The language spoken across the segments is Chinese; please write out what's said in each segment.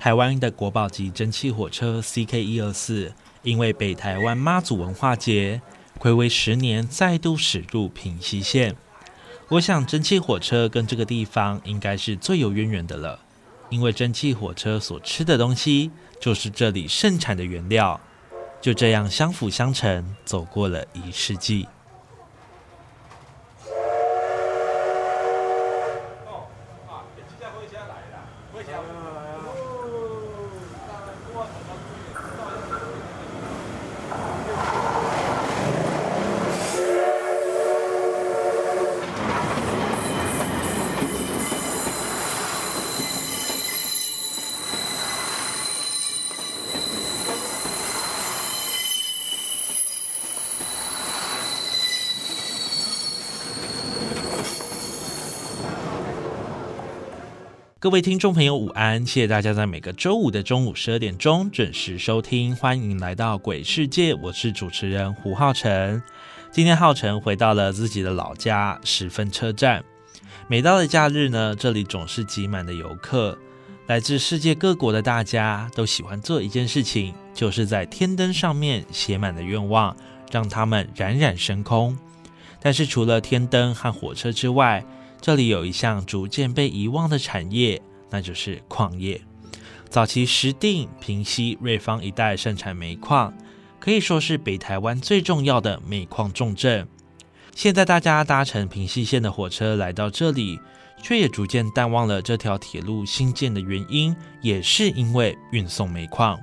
台湾的国宝级蒸汽火车 CK 一二四，因为北台湾妈祖文化节，暌违十年再度驶入平溪线。我想蒸汽火车跟这个地方应该是最有渊源的了，因为蒸汽火车所吃的东西就是这里盛产的原料。就这样相辅相成，走过了一世纪。各位听众朋友，午安！谢谢大家在每个周五的中午十二点钟准时收听，欢迎来到鬼世界，我是主持人胡浩辰。今天浩辰回到了自己的老家十分车站。每到了假日呢，这里总是挤满的游客，来自世界各国的大家都喜欢做一件事情，就是在天灯上面写满了愿望，让他们冉冉升空。但是除了天灯和火车之外，这里有一项逐渐被遗忘的产业，那就是矿业。早期石碇、平溪、瑞芳一带盛产煤矿，可以说是北台湾最重要的煤矿重镇。现在大家搭乘平溪线的火车来到这里，却也逐渐淡忘了这条铁路新建的原因，也是因为运送煤矿。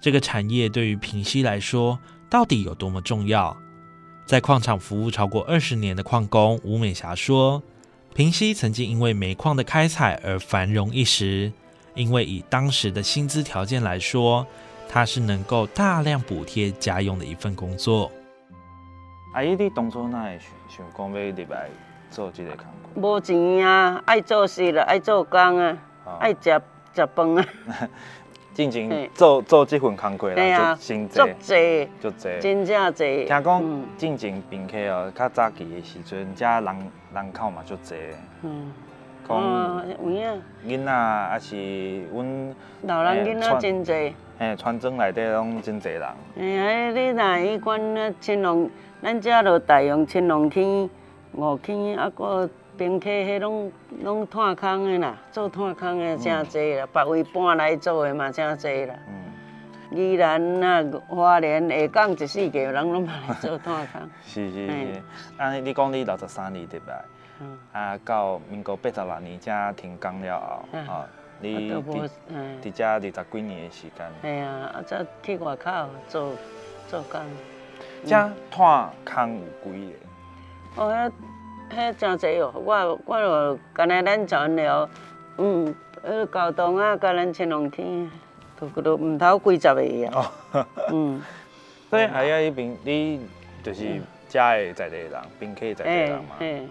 这个产业对于平溪来说，到底有多么重要？在矿场服务超过二十年的矿工吴美霞说。平西曾经因为煤矿的开采而繁荣一时，因为以当时的薪资条件来说，它是能够大量补贴家用的一份工作。阿姨，你当初哪会想讲要入来做这个工作？无钱啊，爱做事了，爱做工啊，爱食食饭啊。进前做做这份工作啦，就真济，就济，真正济。听讲进前宾客哦，较早期的时阵，遮人人口嘛就济。嗯，讲有影。囡仔还是阮老人囡仔真济。嘿，村庄内底拢真济人。哎呀，你若迄款那青龙，咱遮落大用青龙天、五天，啊个。宾客迄拢拢炭空的啦，做炭空的正济啦，别位搬来做的嘛正济啦。嗯，宜兰啊、花莲下港一世界人拢嘛来做炭坑。是 是是，安尼你讲你六十三年对吧？嗯。啊，到民国八十六年才停工了后，啊，你伫伫遮二十几年的时间。系啊，啊则去外口做做工。遮炭坑有几个？哦，迄真侪哦，我我著干那咱全了，嗯，迄交通啊，甲咱青龙天，都都毋头几十个啊。嗯，所以还要迄边，你就是遮的在地人，宾客在地人嘛。嗯。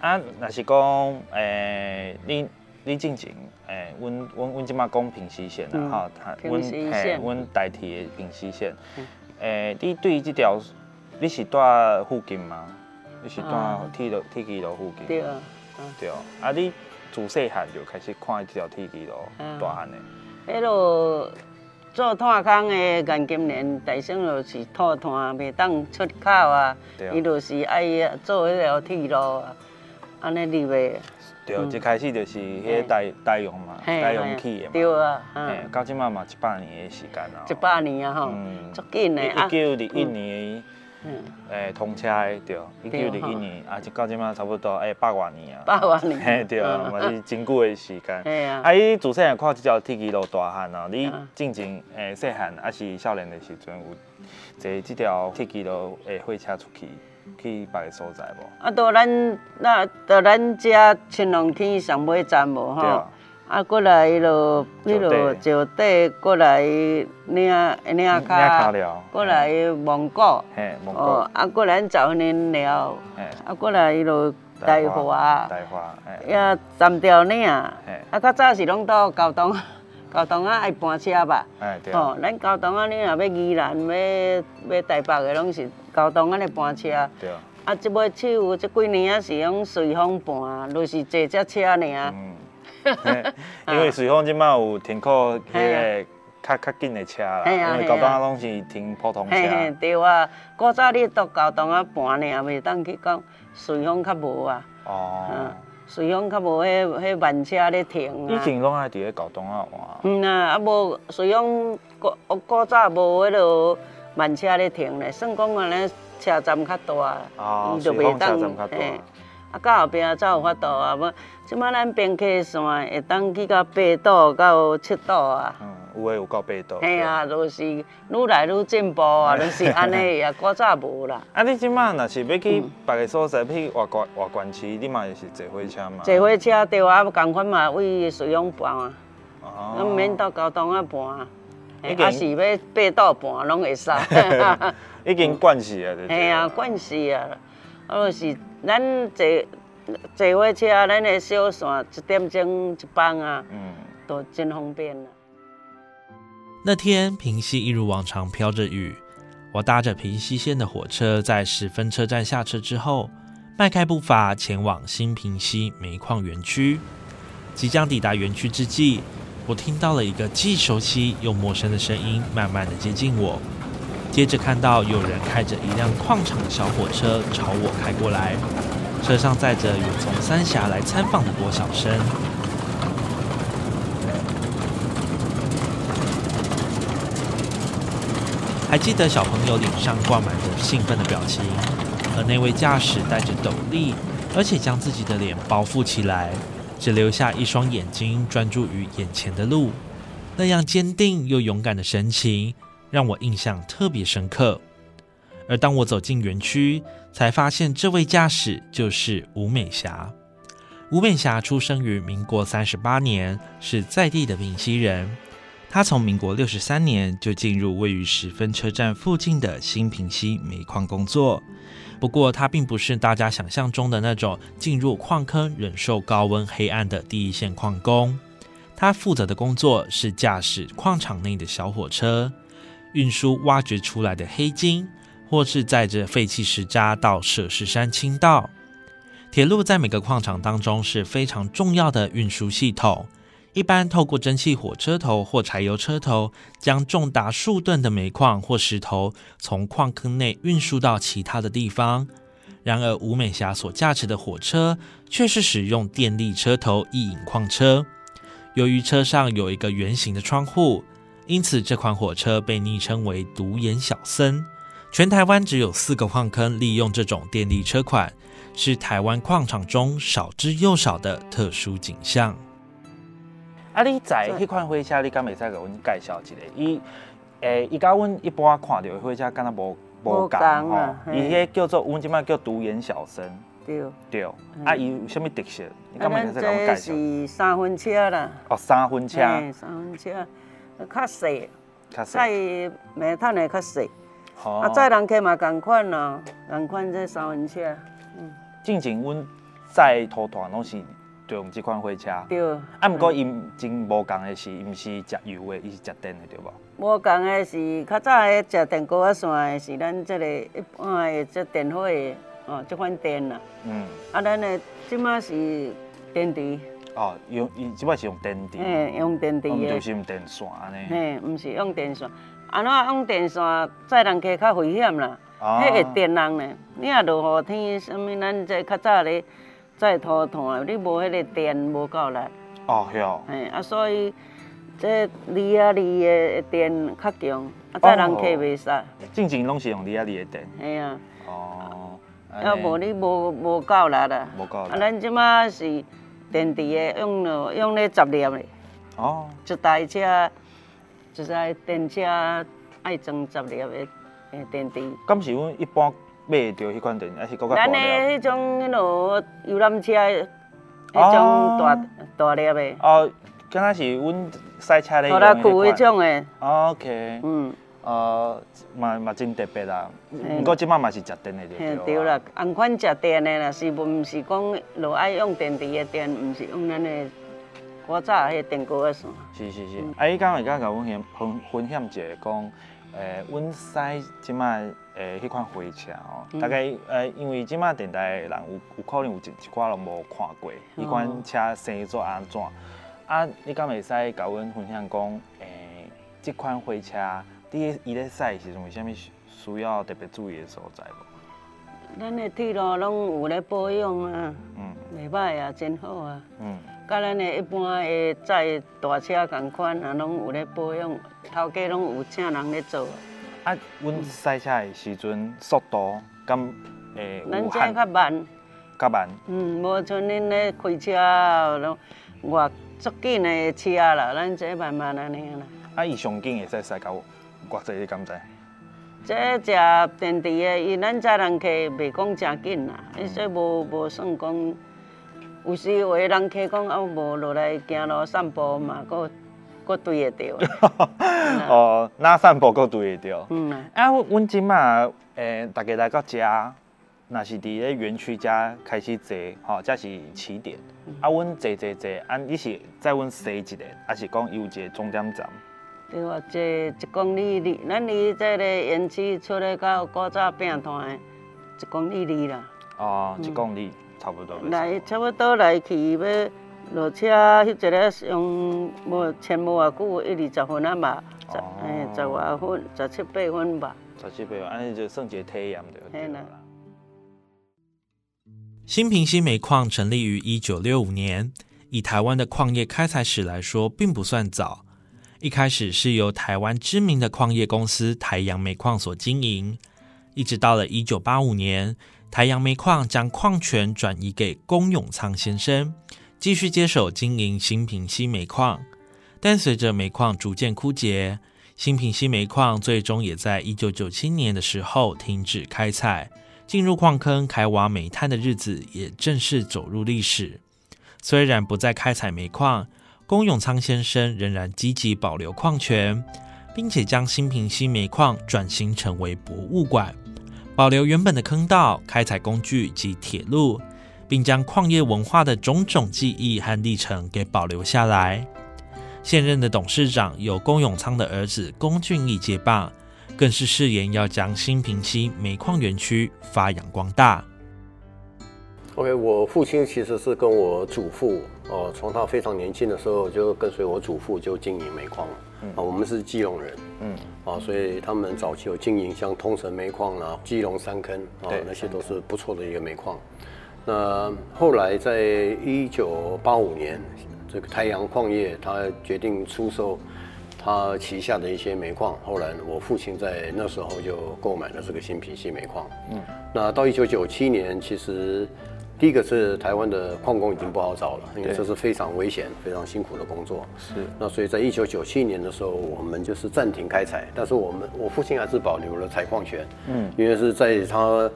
啊，若是讲，诶，你你进前，诶，阮阮阮即马讲平西线啦，哈，阮嘿，阮代替的平西线。诶，你对即条，你是住附近吗？你是住铁路铁轨路附近？对啊，对啊。啊你自细汉就开始看这条铁轨路大汉的。迄落做炭坑的，眼今年大省就是土炭，袂当出口啊。伊就是爱做迄条铁路啊，安尼入的。对，一开始就是迄代代用嘛，代用器的嘛。对啊，嗯，到即满嘛一百年的时间啊。一百年啊吼，足紧的啊。一九二一年，诶，通车的对，一九二一年啊，就到即马差不多诶百外年啊。百外年。嘿，对，嘛是真久的时间。哎啊。啊，伊自细汉看即条铁骑路大汉啊，你进前诶细汉还是少年的时阵有坐即条铁骑路诶火车出去？去别个所在无？啊，到咱那到咱遮青龙天上尾站无吼？啊，过来咯，迄落石底，过来领领卡，过来蒙古。哦，啊，过来找恁聊，啊，过来迄落大华，大华，呀，三条岭，啊，较早是拢到交通。交通啊爱搬车吧，哦，咱交通啊，你若要宜兰要要台北的，拢是交通啊咧搬车。对。啊，即尾手即几年啊是用随风搬，就是坐只车尔。嗯。因为随风即摆有停靠迄个较较紧的车啦，因为交通啊拢是停普通车。对啊，古早你到交通啊搬尔，袂当去讲随风较无啊。哦。随风较无迄迄慢车咧停啊！以前拢爱伫咧交通啊换。嗯啊，啊无随风古古早无迄落慢车咧停咧，算讲安尼车站较大，伊就袂当嘿。啊，到后壁才有法度啊，无即摆咱边溪线会当去到八度到七度啊。有诶，有到八度。嘿啊，就是愈来愈进步啊，就是安尼啊，古早无啦。啊，你即摆若是要去别个所在，去外关外关市，你嘛是坐火车嘛？坐火车对啊，共款嘛，为随用搬啊。哦。毋免到交通啊搬啊。啊是要八岛搬，拢会使。已经惯死啊！嘿啊，惯死啊！啊，就是咱坐坐火车，咱的小线一点钟一班啊，嗯，都真方便啊。那天平西一如往常飘着雨，我搭着平西线的火车，在十分车站下车之后，迈开步伐前往新平西煤矿园区。即将抵达园区之际，我听到了一个既熟悉又陌生的声音，慢慢的接近我。接着看到有人开着一辆矿场的小火车朝我开过来，车上载着有从三峡来参访的郭小生。还记得小朋友脸上挂满着兴奋的表情，而那位驾驶戴着斗笠，而且将自己的脸包覆起来，只留下一双眼睛专注于眼前的路，那样坚定又勇敢的神情让我印象特别深刻。而当我走进园区，才发现这位驾驶就是吴美霞。吴美霞出生于民国三十八年，是在地的闽西人。他从民国六十三年就进入位于十分车站附近的新平溪煤矿工作，不过他并不是大家想象中的那种进入矿坑忍受高温黑暗的第一线矿工。他负责的工作是驾驶矿场内的小火车，运输挖掘出来的黑金，或是载着废弃石渣到舍氏山倾倒。铁路在每个矿场当中是非常重要的运输系统。一般透过蒸汽火车头或柴油车头，将重达数吨的煤矿或石头从矿坑内运输到其他的地方。然而，吴美霞所驾驶的火车却是使用电力车头一引矿车。由于车上有一个圆形的窗户，因此这款火车被昵称为“独眼小僧”。全台湾只有四个矿坑利用这种电力车款，是台湾矿场中少之又少的特殊景象。啊！你在迄款火车，你敢袂使给阮介绍一下？伊诶，伊甲阮一般看到的火车，敢若无无共吼。伊迄叫做阮即摆叫独眼小生。对。对。啊，伊有啥物特色？你敢袂使甲阮介绍？是三分车啦。哦，三分车。三分车，较细。较细。载煤炭的较细。哦。啊，载人客嘛共款咯，共款这三轮车。嗯。进前阮载拖团拢是。就用这款火车，对。啊，毋过因真无共的是，伊毋是食油的，伊是食电的，对无？无共的是，较早的食电高压线的是咱这个一般的这电火的哦，这款电啦。嗯。啊，咱的即马是电池。哦，用伊即摆是用电池。嘿，用电池的。毋就是用电线安尼。嘿，毋是用电线，安怎用电线载人客较危险啦。哦。迄会电人呢？你若落雨天，什物咱这较早咧。载拖炭，你无迄个电无够力。哦，哟。嘿，啊，所以这离啊离的电较强，啊，载人客袂使。正前拢是用离啊离的电。嘿啊。哦。要无你无无够力啦。无够力。啊，咱即马是电池的，用了用咧十粒的。哦。一台车，一台电车爱装十粒的诶电池。敢是阮一般买着迄款电，还是搁较？咱的迄种迄落游览车，迄种大大粒的。哦，敢若是阮赛车咧用的迄种的。OK。嗯。呃，嘛嘛真特别啦。不过即摆嘛是食电的对。对啦，按款食电的啦，是毋是讲落爱用电池的电，毋是用咱的古早迄电锅的线。是是是。啊，伊刚会甲甲阮分分享一下讲，诶，阮使即摆诶迄款火车哦，大概呃，因为即摆电台人有有可能有一一寡人无看过，迄款车生做安怎？啊，你敢会使甲阮分享讲，诶，即款火车？你伊咧驶时阵有啥物需要特别注意的所在无？咱的铁路拢有咧保养啊，嗯，袂歹啊，真好啊，嗯，甲咱的一般的载大车共款啊，拢有咧保养，头家拢有请人咧做。啊，阮驶车的时阵速度敢会咱这较慢，较慢。嗯，无像恁咧开车拢外足紧的车啦，咱这慢慢安尼啦。啊，伊上紧会使驶到？偌济你敢知？这食电池的，伊咱遮人客袂讲诚紧啦，伊说无无算讲。有时有的人客讲啊，无落来行路散步嘛，搁搁对得着。哦，哪散步搁对得着？嗯啊，阮即马诶，大家来到遮，若是伫咧园区遮开始坐，吼，这是起点。啊，阮坐坐坐，啊，你是载阮西一个，还是讲有一个终点站？对啊，这一公里里，咱离这个园区出来到古早饼摊，一公里里啦。哦，一公里差不多。来，差不多来去要落车，翕一个用无前无偌久，一二十分啊嘛，十哎十外分，十七八分吧。十七八分，安尼就算一个体验着。对啦。新平溪煤矿成立于一九六五年，以台湾的矿业开采史来说，并不算早。一开始是由台湾知名的矿业公司台阳煤矿所经营，一直到了一九八五年，台阳煤矿将矿权转移给龚永昌先生，继续接手经营新平溪煤矿。但随着煤矿逐渐枯竭，新平溪煤矿最终也在一九九七年的时候停止开采，进入矿坑开挖煤炭的日子也正式走入历史。虽然不再开采煤矿。龚永昌先生仍然积极保留矿权，并且将新平溪煤矿转型成为博物馆，保留原本的坑道、开采工具及铁路，并将矿业文化的种种记忆和历程给保留下来。现任的董事长由龚永昌的儿子龚俊义接棒，更是誓言要将新平溪煤矿园区发扬光大。OK，我父亲其实是跟我祖父。哦，从他非常年轻的时候就跟随我祖父就经营煤矿啊，我们是基隆人，嗯，啊，所以他们早期有经营像通城煤矿啊、基隆三坑啊，那些都是不错的一个煤矿。那后来在一九八五年，这个太阳矿业他决定出售他旗下的一些煤矿，后来我父亲在那时候就购买了这个新平溪煤矿。嗯，那到一九九七年，其实。第一个是台湾的矿工已经不好找了，因为这是非常危险、非常辛苦的工作。是。那所以在一九九七年的时候，我们就是暂停开采，但是我们我父亲还是保留了采矿权。嗯。因为是在他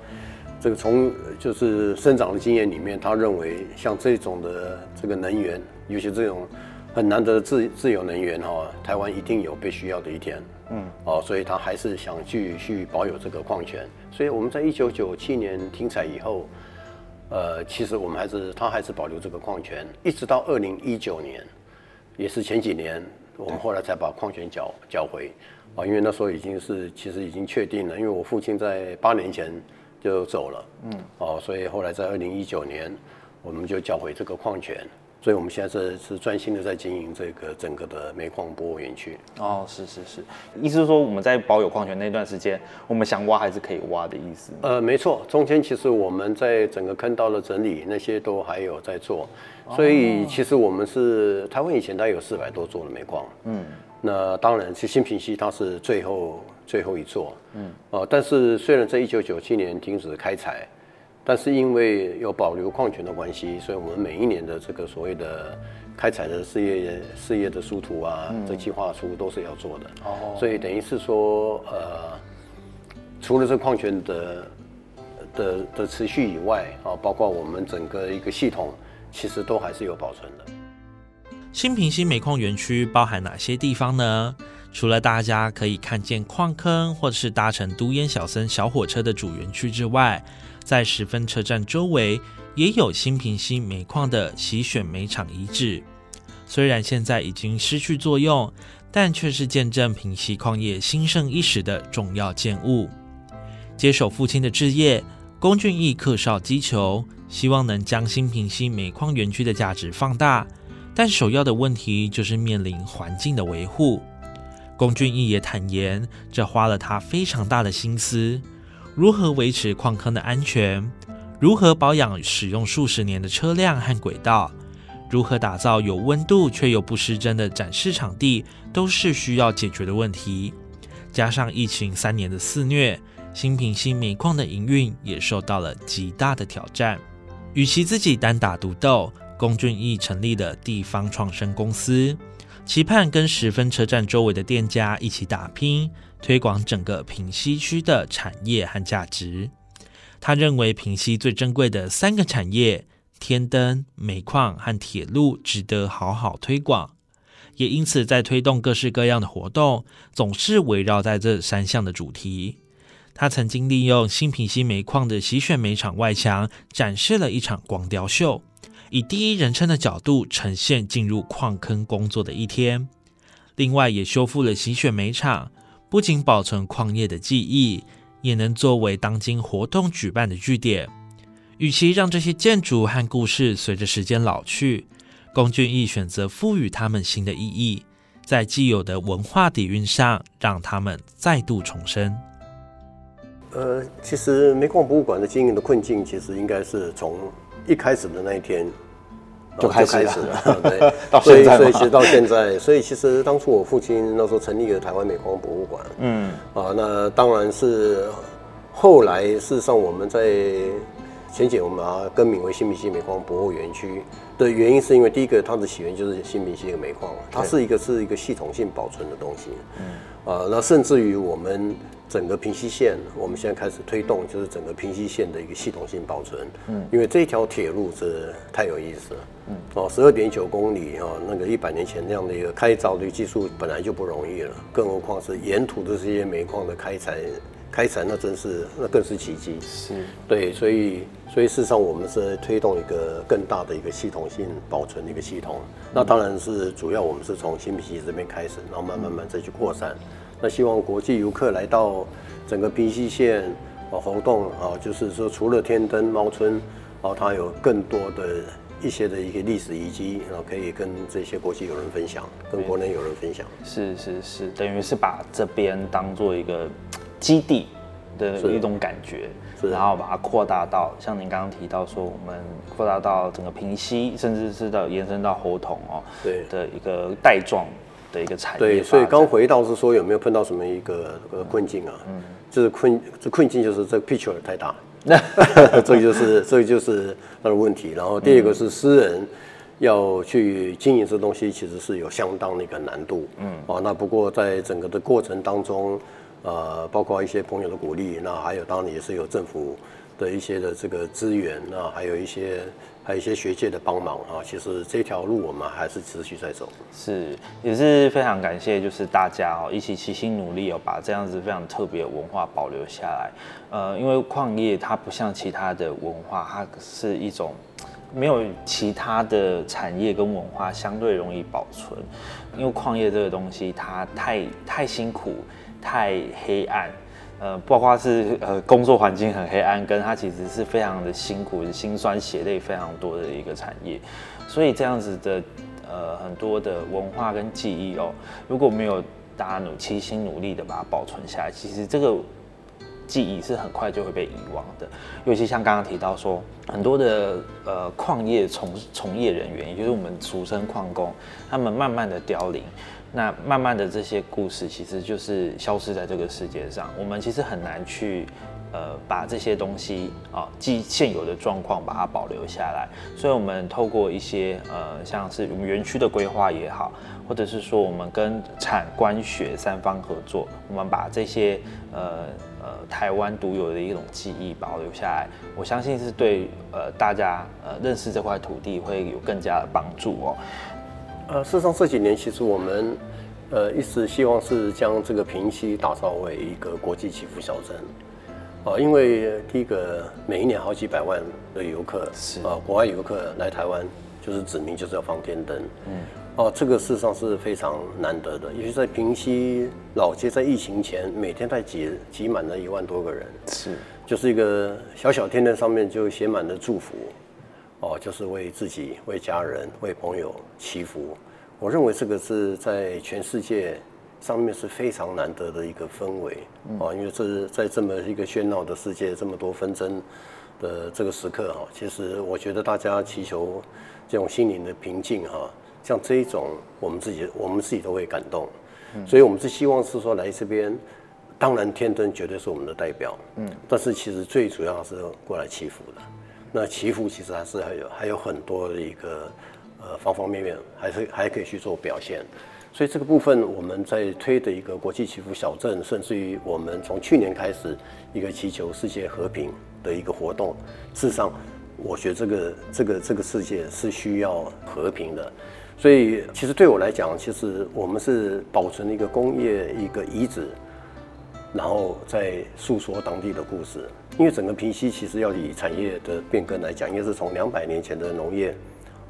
这个从就是生长的经验里面，他认为像这种的这个能源，尤其这种很难得的自自由能源哈，台湾一定有被需要的一天。嗯。哦，所以他还是想继续保有这个矿权。所以我们在一九九七年停采以后。呃，其实我们还是他还是保留这个矿权，一直到二零一九年，也是前几年，我们后来才把矿权缴缴回，啊，因为那时候已经是其实已经确定了，因为我父亲在八年前就走了，嗯，哦，所以后来在二零一九年，我们就缴回这个矿权，所以我们现在是是专心的在经营这个整个的煤矿博物园区。哦，是是是，意思是说我们在保有矿权那段时间，我们想挖还是可以挖的意思。呃，没错，中间其实我们在整个坑道的整理那些都还有在做，所以其实我们是台湾以前大概有四百多座的煤矿。嗯，那当然，其实新平溪它是最后最后一座。嗯，呃，但是虽然在一九九七年停止开采。但是因为有保留矿权的关系，所以我们每一年的这个所谓的开采的事业事业的书图啊，这计划书都是要做的。哦，所以等于是说，呃，除了这矿权的的的持续以外，啊，包括我们整个一个系统，其实都还是有保存的。新平新煤矿园区包含哪些地方呢？除了大家可以看见矿坑，或者是搭乘都烟小森小火车的主园区之外，在十分车站周围也有新平溪煤矿的洗选煤厂遗址，虽然现在已经失去作用，但却是见证平溪矿业兴盛一时的重要建物。接手父亲的置业，龚俊义克少击球，希望能将新平溪煤矿园区的价值放大，但首要的问题就是面临环境的维护。龚俊义也坦言，这花了他非常大的心思。如何维持矿坑的安全？如何保养使用数十年的车辆和轨道？如何打造有温度却又不失真的展示场地，都是需要解决的问题。加上疫情三年的肆虐，新品新煤矿的营运也受到了极大的挑战。与其自己单打独斗，龚俊义成立了地方创生公司，期盼跟十分车站周围的店家一起打拼。推广整个平西区的产业和价值。他认为平西最珍贵的三个产业——天灯、煤矿和铁路，值得好好推广。也因此，在推动各式各样的活动，总是围绕在这三项的主题。他曾经利用新平西煤矿的洗选煤厂外墙，展示了一场光雕秀，以第一人称的角度呈现进入矿坑工作的一天。另外，也修复了洗选煤厂。不仅保存矿业的记忆，也能作为当今活动举办的据点。与其让这些建筑和故事随着时间老去，龚俊义选择赋予他们新的意义，在既有的文化底蕴上，让他们再度重生。呃，其实煤矿博物馆的经营的困境，其实应该是从一开始的那一天。就开始了，对，所以所以其实到现在，所以其实当初我父亲那时候成立了台湾美矿博物馆，嗯，啊，那当然是后来事实上我们在前几年我们把它更名为新米西煤矿博物园区的原因，是因为第一个它的起源就是新米西的煤矿，它是一个是一个系统性保存的东西，嗯，啊，那甚至于我们。整个平溪线，我们现在开始推动，就是整个平溪线的一个系统性保存。嗯，因为这条铁路是太有意思了。嗯，哦，十二点九公里哈，那个一百年前那样的一个开凿的技术本来就不容易了，更何况是沿途的这些煤矿的开采，开采那真是那更是奇迹。是，对，所以所以事实上我们是推动一个更大的一个系统性保存的一个系统。那当然是主要我们是从新皮溪这边开始，然后慢慢慢再去扩散。那希望国际游客来到整个平溪县啊活动啊，就是说除了天灯猫村啊，它有更多的一些的一个历史遗迹然后，可以跟这些国际友人分享，跟国内友人分享。是是是，等于是把这边当做一个基地的一种感觉，然后把它扩大到像您刚刚提到说，我们扩大到整个平溪，甚至是到延伸到猴童哦，对的一个带状。的一个产业，对，所以刚回到是说有没有碰到什么一个个困境啊？嗯，就是困，这困境就是这个 picture 太大，这个就是这个就是他的问题。然后第二个是私人要去经营这东西，其实是有相当的一个难度。嗯，啊，那不过在整个的过程当中，呃，包括一些朋友的鼓励，那还有当然也是有政府的一些的这个资源，那还有一些。还有一些学界的帮忙啊，其实这条路我们还是持续在走。是，也是非常感谢，就是大家哦一起齐心努力哦，把这样子非常特别的文化保留下来。呃，因为矿业它不像其他的文化，它是一种没有其他的产业跟文化相对容易保存。因为矿业这个东西它太太辛苦、太黑暗。呃，包括是呃工作环境很黑暗，跟它其实是非常的辛苦、辛酸血泪非常多的一个产业，所以这样子的呃很多的文化跟记忆哦，如果没有大家努齐心努力的把它保存下来，其实这个记忆是很快就会被遗忘的。尤其像刚刚提到说，很多的呃矿业从从业人员，也就是我们俗称矿工，他们慢慢的凋零。那慢慢的这些故事其实就是消失在这个世界上，我们其实很难去，呃，把这些东西啊，既现有的状况把它保留下来。所以，我们透过一些呃，像是我们园区的规划也好，或者是说我们跟产官学三方合作，我们把这些呃呃台湾独有的一种记忆保留下来，我相信是对呃大家呃认识这块土地会有更加的帮助哦。呃，事实上这几年其实我们，呃，一直希望是将这个平溪打造为一个国际祈福小镇，啊，因为第一个每一年好几百万的游客，是。啊，国外游客来台湾就是指明就是要放天灯，嗯，哦，这个事实上是非常难得的，尤其在平溪老街，在疫情前每天在挤挤满了一万多个人，是，就是一个小小天灯上面就写满了祝福。哦，就是为自己、为家人、为朋友祈福。我认为这个是在全世界上面是非常难得的一个氛围啊，因为这是在这么一个喧闹的世界、这么多纷争的这个时刻哈，其实我觉得大家祈求这种心灵的平静哈，像这一种，我们自己我们自己都会感动。所以我们是希望是说来这边，当然天灯绝对是我们的代表，嗯，但是其实最主要是过来祈福的。那祈福其实还是还有还有很多的一个呃方方面面，还是还可以去做表现。所以这个部分我们在推的一个国际祈福小镇，甚至于我们从去年开始一个祈求世界和平的一个活动。事实上，我觉得这个这个这个世界是需要和平的。所以其实对我来讲，其实我们是保存了一个工业一个遗址。然后再诉说当地的故事，因为整个平溪其实要以产业的变更来讲，应该是从两百年前的农业，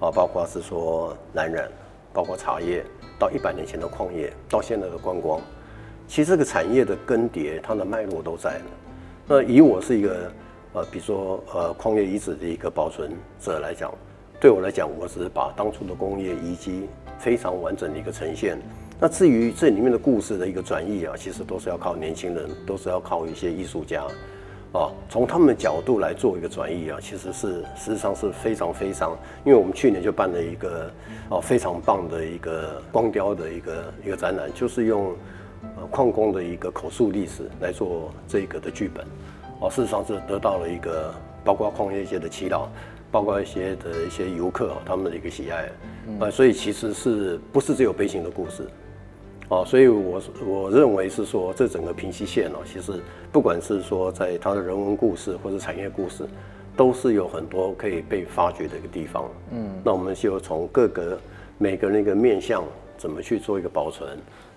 啊，包括是说蓝染，包括茶叶，到一百年前的矿业，到现在的观光，其实这个产业的更迭，它的脉络都在了。那以我是一个呃，比如说呃矿业遗址的一个保存者来讲，对我来讲，我只是把当初的工业遗迹非常完整的一个呈现。那至于这里面的故事的一个转译啊，其实都是要靠年轻人，都是要靠一些艺术家，啊，从他们的角度来做一个转译啊，其实是实际上是非常非常，因为我们去年就办了一个哦非常棒的一个光雕的一个一个展览，就是用呃矿工的一个口述历史来做这个的剧本，哦，事实上是得到了一个包括矿业界的祈祷，包括一些的一些游客他们的一个喜爱，啊，所以其实是不是只有悲情的故事？哦，所以我我认为是说，这整个平溪县哦，其实不管是说在它的人文故事或者产业故事，都是有很多可以被发掘的一个地方。嗯，那我们就从各个每个那个面向，怎么去做一个保存，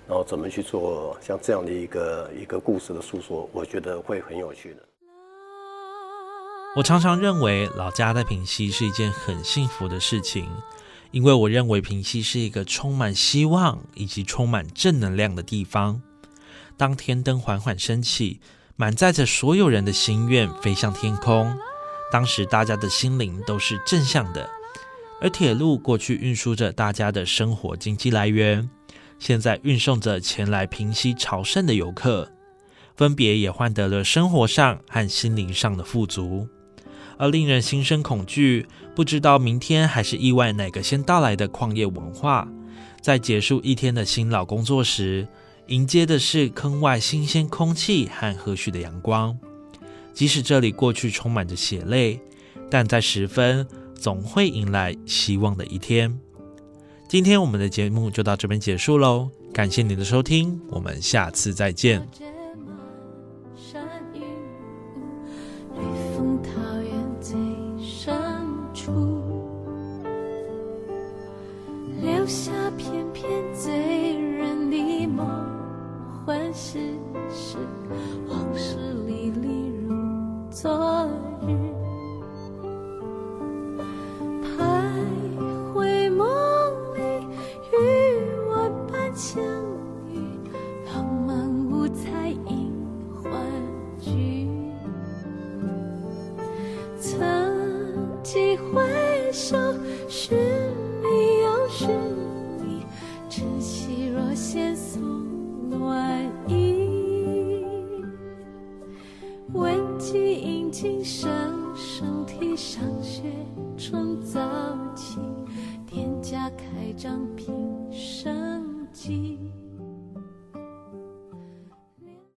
然后怎么去做像这样的一个一个故事的诉说，我觉得会很有趣的。我常常认为老家在平溪是一件很幸福的事情。因为我认为平溪是一个充满希望以及充满正能量的地方。当天灯缓缓升起，满载着所有人的心愿飞向天空，当时大家的心灵都是正向的。而铁路过去运输着大家的生活经济来源，现在运送着前来平溪朝圣的游客，分别也换得了生活上和心灵上的富足。而令人心生恐惧，不知道明天还是意外哪个先到来的矿业文化，在结束一天的辛劳工作时，迎接的是坑外新鲜空气和和煦的阳光。即使这里过去充满着血泪，但在时分总会迎来希望的一天。今天我们的节目就到这边结束喽，感谢您的收听，我们下次再见。欢喜时，往事历历如昨